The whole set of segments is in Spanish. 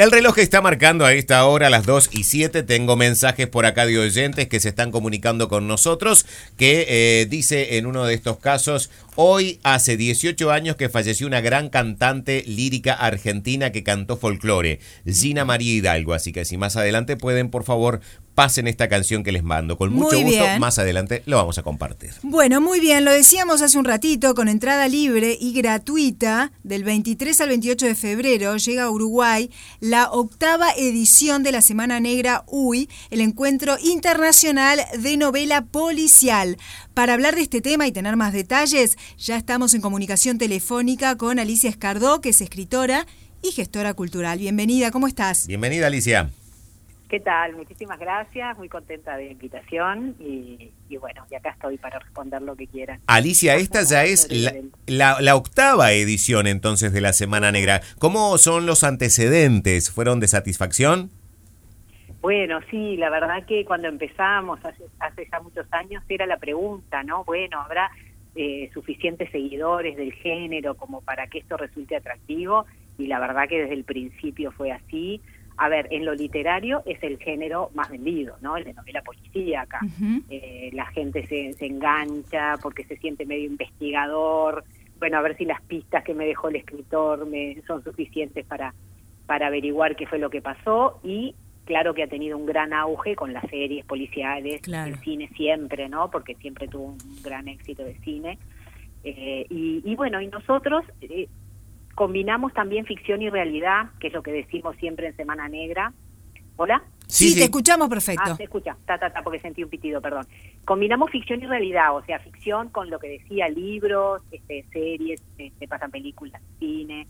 El reloj está marcando a esta hora, las 2 y 7. Tengo mensajes por acá de oyentes que se están comunicando con nosotros. Que eh, dice en uno de estos casos: Hoy hace 18 años que falleció una gran cantante lírica argentina que cantó folclore, Gina María Hidalgo. Así que si más adelante pueden, por favor, pasen esta canción que les mando. Con mucho Muy gusto, bien. más adelante lo vamos a compartir. Bueno, muy bien, lo decíamos hace un ratito, con entrada libre y gratuita, del 23 al 28 de febrero llega a Uruguay la octava edición de la Semana Negra UI, el encuentro internacional de novela policial. Para hablar de este tema y tener más detalles, ya estamos en comunicación telefónica con Alicia Escardó, que es escritora y gestora cultural. Bienvenida, ¿cómo estás? Bienvenida, Alicia. ¿Qué tal? Muchísimas gracias, muy contenta de la invitación y, y bueno, y acá estoy para responder lo que quieran. Alicia, esta ya es la, la- la octava edición entonces de la Semana Negra. ¿Cómo son los antecedentes? ¿Fueron de satisfacción? Bueno, sí, la verdad que cuando empezamos hace, hace ya muchos años era la pregunta, ¿no? Bueno, ¿habrá eh, suficientes seguidores del género como para que esto resulte atractivo? Y la verdad que desde el principio fue así. A ver, en lo literario es el género más vendido, ¿no? El de novela policíaca. Eh, la gente se, se engancha porque se siente medio investigador. Bueno, a ver si las pistas que me dejó el escritor me son suficientes para, para averiguar qué fue lo que pasó. Y claro que ha tenido un gran auge con las series policiales, Claro. el cine siempre, ¿no? Porque siempre tuvo un gran éxito de cine. Eh, y, y bueno, y nosotros eh, combinamos también ficción y realidad, que es lo que decimos siempre en Semana Negra. ¿Hola? Sí, te escuchamos perfecto. Ah, se escucha, ta, ta, ta, porque sentí un pitido, perdón. Combinamos ficción y realidad, o sea, ficción con lo que decía, libros, este, series, se pasan películas, cine,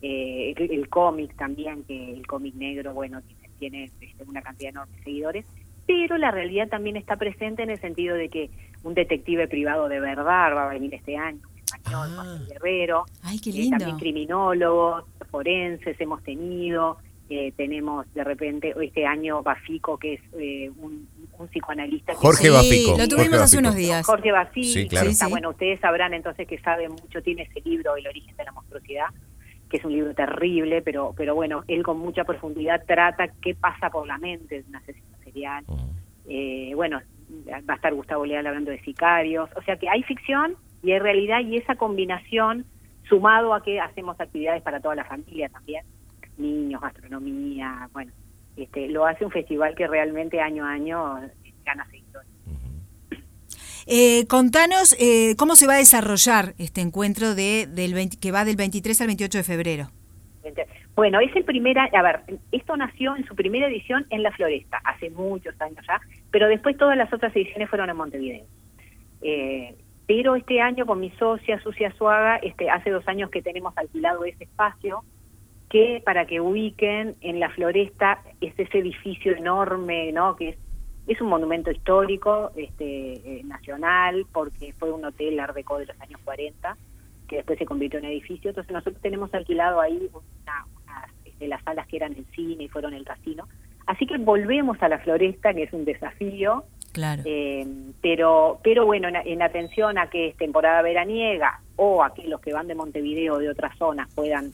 eh, el, el cómic también, que el cómic negro, bueno, tiene, tiene este, una cantidad enorme de seguidores, pero la realidad también está presente en el sentido de que un detective privado de verdad va a venir este año, español, Juan Guerrero, Ay, qué eh, también criminólogos, forenses hemos tenido, eh, tenemos de repente este año Bafico, que es eh, un, un psicoanalista. que- Jorge Sí, Bafico, lo tuvimos Jorge hace Bafico. unos días. Jorge Bafico, Sí, claro. está, Sí, sí. bueno, ustedes sabrán entonces que sabe mucho, tiene ese libro, El origen de la monstruosidad, que es un libro terrible, pero, pero bueno, él con mucha profundidad trata qué pasa por la mente de un asesino serial. Eh, bueno, va a estar Gustavo Leal hablando de sicarios, o sea que hay ficción y hay realidad y esa combinación sumado a que hacemos actividades para toda la familia también, niños, gastronomía, bueno, este, lo hace un festival que realmente año a año gana seguidores. Eh, contanos eh, cómo se va a desarrollar este encuentro de, del 20 que va del 23 al 28 de febrero. Bueno, es el primera, a ver, esto nació en su primera edición en La Floresta, hace muchos años ya, pero después todas las otras ediciones fueron en Montevideo. Eh, pero este año con mi socia Sucia Suaga, este, hace dos años que tenemos alquilado ese espacio, que para que ubiquen en La Floresta es ese edificio enorme, ¿no? Que es, es un monumento histórico este, eh, nacional, porque fue un hotel Art Deco de los años 40, que después se convirtió en edificio. Entonces nosotros tenemos alquilado ahí una, unas, este, las salas que eran el cine y fueron el casino. Así que volvemos a la floresta, que es un desafío, Claro. eh, pero pero bueno, en, en atención a que es temporada veraniega o a que los que van de Montevideo o de otras zonas puedan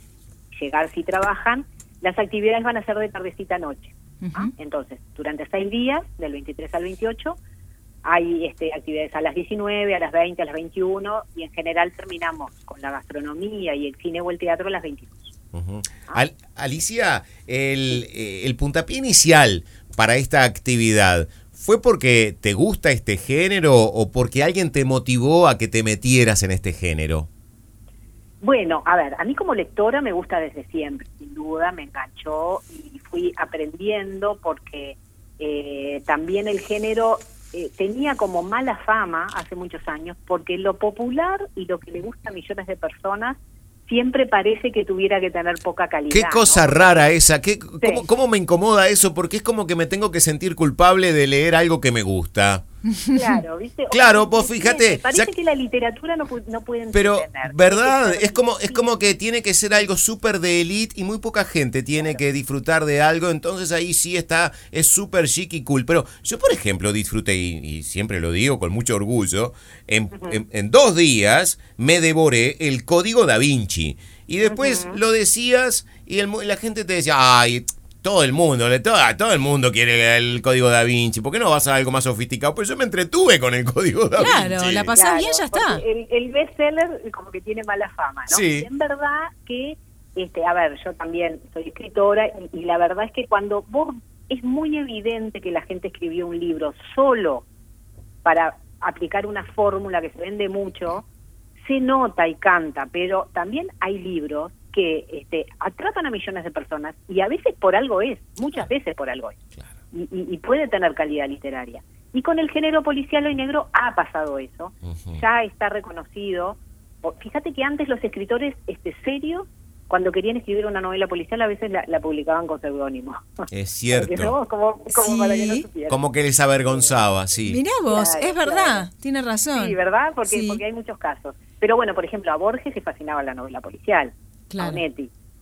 llegar si trabajan, las actividades van a ser de tardecita a noche. ¿ah? Entonces, durante seis días, del 23 al 28, hay este, actividades a las 19, a las 20, a las 21 y en general terminamos con la gastronomía y el cine o el teatro a las 22. Ujú. Al- Alicia, el, eh, el puntapié inicial para esta actividad, ¿fue porque te gusta este género o porque alguien te motivó a que te metieras en este género? Bueno, a ver, a mí como lectora me gusta desde siempre, sin duda, me enganchó y fui aprendiendo porque eh, también el género eh, tenía como mala fama hace muchos años porque lo popular y lo que le gusta a millones de personas siempre parece que tuviera que tener poca calidad. Qué ¿no? cosa rara esa, ¿Qué, cómo, cómo me incomoda eso? Porque es como que me tengo que sentir culpable de leer algo que me gusta. Claro, ¿viste? Claro, vos fíjate, Parece que la literatura no, no puede Pero. ¿verdad? Es como, es como que tiene que ser algo súper de elite y muy poca gente tiene que disfrutar de algo, entonces ahí sí está, es súper chic y cool. Pero yo, por ejemplo, disfruté, y, y siempre lo digo con mucho orgullo, en, en- en dos días me devoré el código da Vinci. Y después lo decías y el la gente te decía, ay, todo el mundo, le, todo, todo el mundo quiere el código da Vinci. ¿Por qué no vas a algo más sofisticado? Pues yo me entretuve con el código da Vinci. Claro, la pasás bien, ya está. El, el bestseller como que tiene mala fama, ¿no? Sí. En verdad que, este, a ver, yo también soy escritora y, y la verdad es que cuando vos es muy evidente que la gente escribió un libro solo para aplicar una fórmula que se vende mucho, se nota y canta, pero también hay libros que este, atrapan a millones de personas y a veces por algo es, muchas veces por algo es, y, y- y puede tener calidad literaria. Y con el género policial y negro ha pasado eso, ya está reconocido. Fíjate que antes los escritores este, serios, cuando querían escribir una novela policial, a veces la, la publicaban con seudónimo. Es cierto. Porque, ¿no? Como, como para que no Sí. supieran. Como que les avergonzaba, sí. Mirá vos, Claro, es verdad, claro. tiene razón. Sí, ¿verdad? Porque, Sí. porque hay muchos casos. Pero bueno, por ejemplo, a Borges se fascinaba la novela policial, Claro.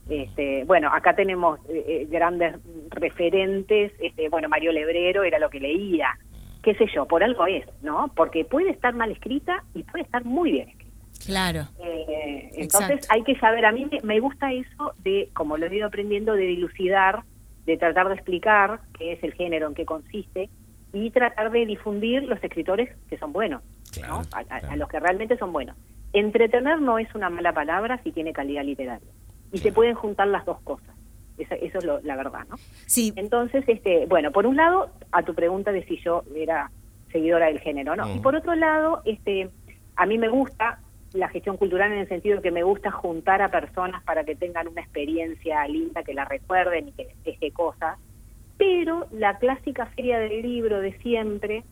Este, bueno, acá tenemos eh, eh, grandes referentes, este, bueno, Mario Lebrero era lo que leía, qué sé yo, por algo es, ¿no? Porque puede estar mal escrita y puede estar muy bien escrita. Claro. Eh, entonces Exacto. hay que saber, a mí me, me gusta eso de, como lo he ido aprendiendo, de dilucidar, de tratar de explicar qué es el género, en qué consiste, y tratar de difundir los escritores que son buenos, Claro, ¿no? a, a- claro. a los que realmente son buenos. Entretener no es una mala palabra si tiene calidad literaria. Y se pueden juntar las dos cosas. Esa- eso es lo- la verdad, ¿no? Sí, Entonces, este, bueno, por un lado, a tu pregunta de si yo era seguidora del género, ¿no? Mm. Y por otro lado, este, a mí me gusta la gestión cultural en el sentido de que me gusta juntar a personas para que tengan una experiencia linda, que la recuerden y que deje cosas. Pero la clásica feria del libro de siempre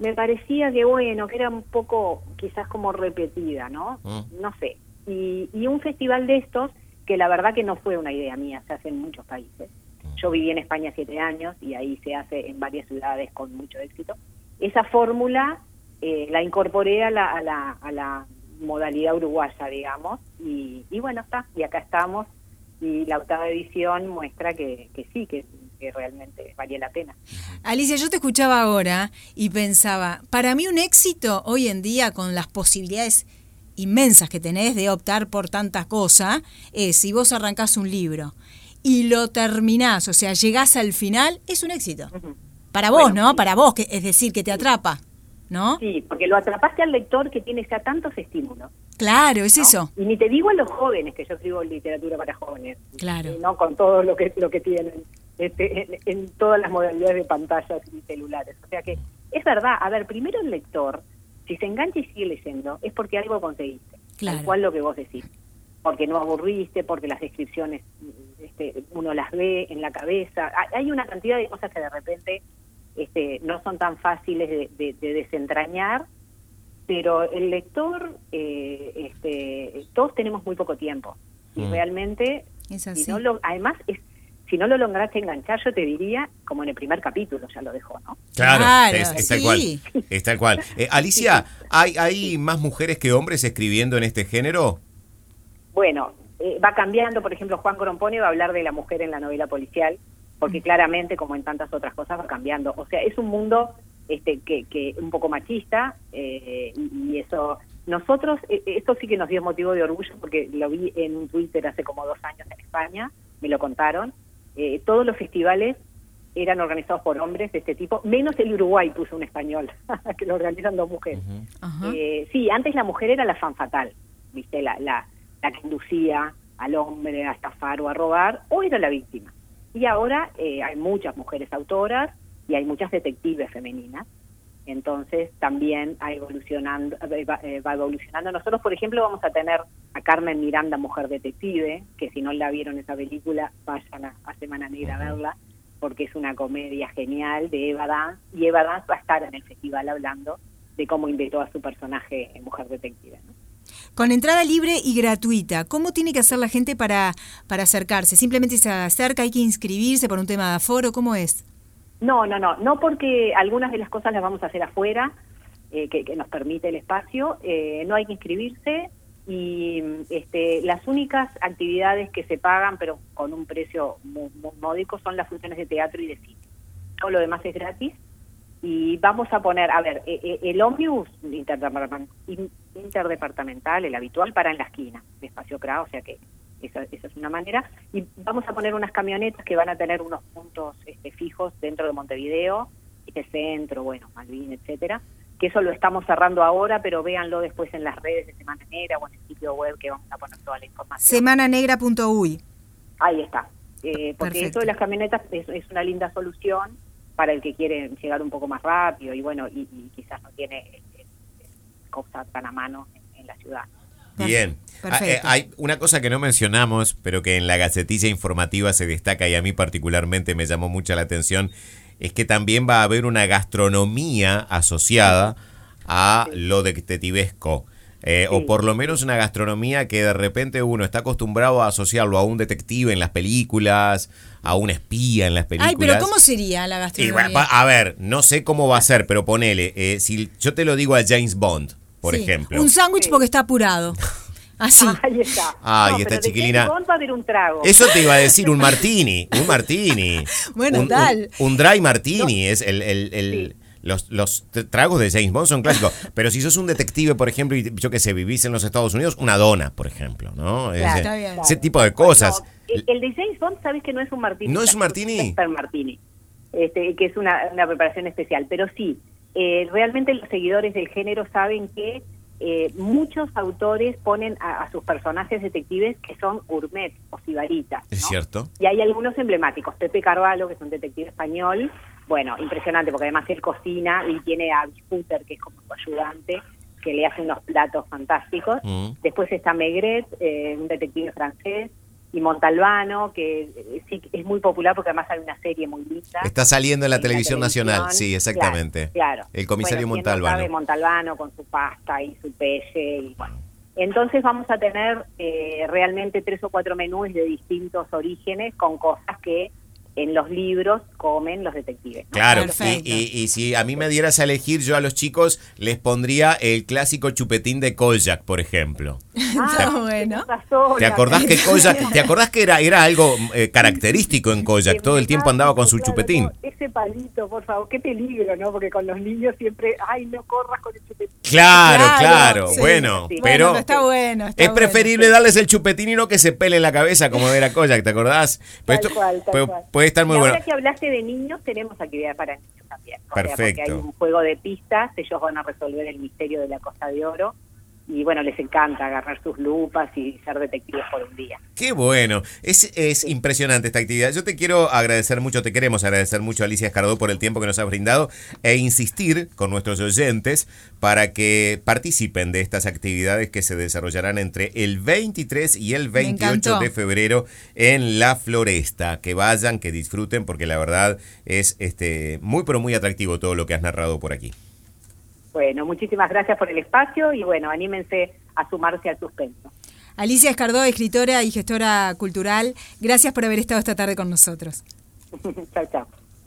me parecía que, bueno, que era un poco quizás como repetida, ¿no? Mm. No sé. Y, y un festival de estos, que la verdad que no fue una idea mía, se hace en muchos países. Yo viví en España siete años y ahí se hace en varias ciudades con mucho éxito. Esa fórmula eh, la incorporé a la, a, la, a la modalidad uruguaya, digamos, y, y bueno, está, y acá estamos, y la octava edición muestra que, que sí, que, que realmente valía la pena. Alicia, yo te escuchaba ahora y pensaba, para mí un éxito hoy en día con las posibilidades inmensas que tenés de optar por tanta cosa es si vos arrancás un libro y lo terminás, o sea, llegás al final, es un éxito. Para vos, Bueno, ¿no? sí. Para vos, que, es decir, que te atrapa, ¿no? Sí, porque lo atrapaste al lector que tiene ya tantos estímulos. Claro, es ¿no? eso. Y ni te digo a los jóvenes, que yo escribo literatura para jóvenes. Claro. ¿no? Con todo lo que, lo que tienen este, en, en todas las modalidades de pantallas y celulares. O sea que es verdad, a ver, primero el lector, si se engancha y sigue leyendo, es porque algo conseguiste. Claro. Tal cual lo que vos decís. Porque no aburriste, porque las descripciones este, uno las ve en la cabeza. Hay- una cantidad de cosas que de repente este, no son tan fáciles de, de- de desentrañar, pero el lector, eh, este, todos tenemos muy poco tiempo. Y Mm. realmente, Es si así. no lo, además, es, si no lo lograste enganchar, yo te diría, como en el primer capítulo ya lo dejó, ¿no? Claro, Claro, es, es tal sí. cual. Es tal cual. Eh, Alicia, ¿hay, ¿hay más mujeres que hombres escribiendo en este género? Bueno, eh, va cambiando, por ejemplo, Juan Corompone va a hablar de la mujer en la novela policial, porque claramente, como en tantas otras cosas, va cambiando. O sea, es un mundo este, que, que un poco machista eh, y, y eso... Nosotros, eh, esto sí que nos dio motivo de orgullo porque lo vi en un Twitter hace como dos años en España, me lo contaron. Eh, todos los festivales eran organizados por hombres de este tipo, menos el Uruguay puso un español, que lo organizan dos mujeres. Eh, sí, antes la mujer era la fan fatal, ¿viste? La, la, la que inducía al hombre a estafar o a robar, o era la víctima. Y ahora eh, hay muchas mujeres autoras y hay muchas detectives femeninas. Entonces también evolucionando, eh, va, eh, va evolucionando. Nosotros, por ejemplo, vamos a tener a Carmen Miranda, Mujer Detective, que si no la vieron esa película, vayan a, a Semana Negra a verla, porque es una comedia genial de Eva Dance, y Eva Dance va a estar en el festival hablando de cómo inventó a su personaje en Mujer Detective. ¿no? Con entrada libre y gratuita, ¿cómo tiene que hacer la gente para, para acercarse? ¿Simplemente se acerca, hay que inscribirse por un tema de aforo? ¿Cómo es? No, no, no, no porque algunas de las cosas las vamos a hacer afuera, eh, que, que nos permite el espacio, eh, no hay que inscribirse y este, las únicas actividades que se pagan, pero con un precio muy, muy módico, son las funciones de teatro y de cine. Todo lo demás es gratis y vamos a poner, a ver, eh, eh, el ómnibus interdepartamental, el habitual, para en la esquina Espacio CRA, o sea que Esa, esa, es una manera. Y vamos a poner unas camionetas que van a tener unos puntos este, fijos dentro de Montevideo, este centro, bueno, Malvin, etcétera. Que eso lo estamos cerrando ahora, pero véanlo después en las redes de Semana Negra o en el sitio web que vamos a poner toda la información. Semananegra.uy. Ahí está. Eh, porque eso de las camionetas es, es, una linda solución para el que quiere llegar un poco más rápido y bueno, y, y quizás no tiene eh, cosa tan a mano en, en la ciudad. Bien. Perfecto. Hay una cosa que no mencionamos, pero que en la gacetilla informativa se destaca y a mí particularmente me llamó mucho la atención, es que también va a haber una gastronomía asociada a lo detectivesco. Eh, sí. O por lo menos una gastronomía que de repente uno está acostumbrado a asociarlo a un detective en las películas, a un espía en las películas. Ay, pero ¿cómo sería la gastronomía? Y, a ver, no sé cómo va a ser, pero ponele, eh, si yo te lo digo a James Bond, por sí. ejemplo. Un sándwich sí. porque está apurado. Así. Ahí está. Ay, no, esta chiquilina. Va a haber un trago. Eso te iba a decir, un martini. Un martini. bueno, un, tal. Un, un, dry martini. No. Es el. el, el sí. Los, los, tragos de James Bond son clásicos. pero si sos un detective, por ejemplo, y yo que sé, vivís en los Estados Unidos, una dona, por ejemplo, ¿no? Claro, ese, bien, ese, tipo de cosas. el, el, de James Bond, sabes que no es un martini. ¿No es un martini? Es un martini. Este, que es una, una preparación especial. Pero sí, eh, realmente los seguidores del género saben que eh, muchos autores ponen a, a, sus personajes detectives que son gourmet o sibaritas. Es cierto. Y hay algunos emblemáticos. Pepe Carvalho, que es un detective español, bueno, impresionante, porque además él cocina y tiene a Bisputer, que es como su ayudante, que le hace unos platos fantásticos. Mm. Después está Megret, eh, un detective francés, y Montalbano, que eh, sí es muy popular porque además hay una serie muy linda. Está saliendo en la, en televisión, la televisión, nacional, sí, exactamente. Claro. claro. El comisario bueno, Montalbano. No sabe Montalbano con su pasta y su pelle y bueno. Entonces vamos a tener eh, realmente tres o cuatro menús de distintos orígenes con cosas que en los libros comen los detectives. ¿no? Claro, y, y, y, si a mí me dieras a elegir, yo a los chicos les pondría el clásico chupetín de Kojak, por ejemplo. Ah, ¿Te, bueno. ¿Te acordás que Kojak, ¿te acordás que era, era algo eh, característico en Kojak? Todo el tiempo andaba con su claro, chupetín. No, ese palito, por favor, qué peligro, ¿no? Porque con los niños siempre, ay, no corras con el chupetín. Claro, claro, claro. Sí, bueno, sí. pero bueno, está bueno. Está es bueno. preferible darles el chupetín y no que se pele en la cabeza como era Kojak, ¿te acordás? Pero tal esto cual, tal puede, cual. puede, estar muy y bueno. Ahora que hablaste de niños, tenemos actividad para niños también. Perfecto. O sea, porque hay un juego de pistas, ellos van a resolver el misterio de la Costa de Oro y bueno, les encanta agarrar sus lupas y ser detectives por un día. Qué bueno, es, es sí. impresionante esta actividad. Yo te quiero agradecer mucho, te queremos agradecer mucho Alicia Escardó por el tiempo que nos has brindado e insistir con nuestros oyentes para que participen de estas actividades que se desarrollarán entre el 23 y el 28 de febrero en La Floresta. Que vayan, que disfruten, porque la verdad es este muy pero muy atractivo todo lo que has narrado por aquí. Bueno, muchísimas gracias por el espacio y bueno, anímense a sumarse al suspenso. Alicia Escardó, escritora y gestora cultural, gracias por haber estado esta tarde con nosotros. chao, chao.